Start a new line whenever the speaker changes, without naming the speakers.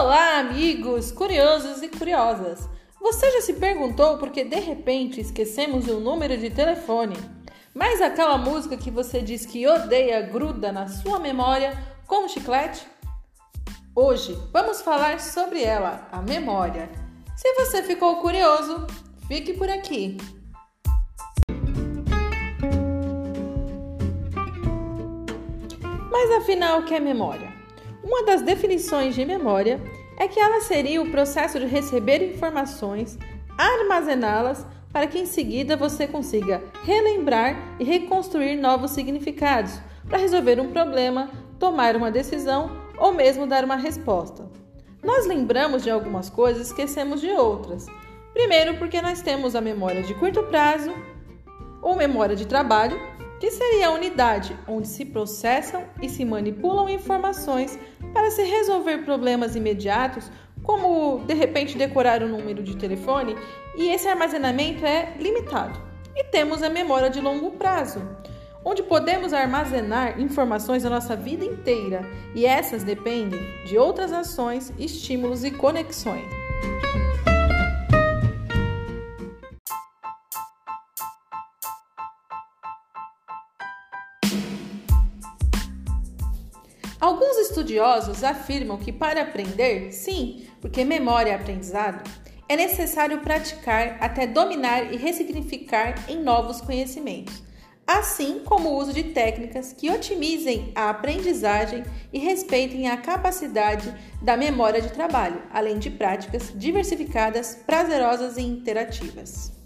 Olá, amigos, curiosos e curiosas! Você já se perguntou por que de repente esquecemos o número de telefone? Mas aquela música que você diz que odeia gruda na sua memória como chiclete? Hoje vamos falar sobre ela, a memória. Se você ficou curioso, fique por aqui. Mas afinal, o que é memória? Uma das definições de memória é que ela seria o processo de receber informações, armazená-las para que em seguida você consiga relembrar e reconstruir novos significados para resolver um problema, tomar uma decisão ou mesmo dar uma resposta. Nós lembramos de algumas coisas e esquecemos de outras. Primeiro, porque nós temos a memória de curto prazo ou memória de trabalho, que seria a unidade onde se processam e se manipulam informações para se resolver problemas imediatos, como de repente decorar um número de telefone, e esse armazenamento é limitado. E temos a memória de longo prazo, onde podemos armazenar informações da nossa vida inteira, e essas dependem de outras ações, estímulos e conexões. Alguns estudiosos afirmam que para aprender, sim, porque memória é aprendizado, é necessário praticar até dominar e ressignificar em novos conhecimentos, assim como o uso de técnicas que otimizem a aprendizagem e respeitem a capacidade da memória de trabalho, além de práticas diversificadas, prazerosas e interativas.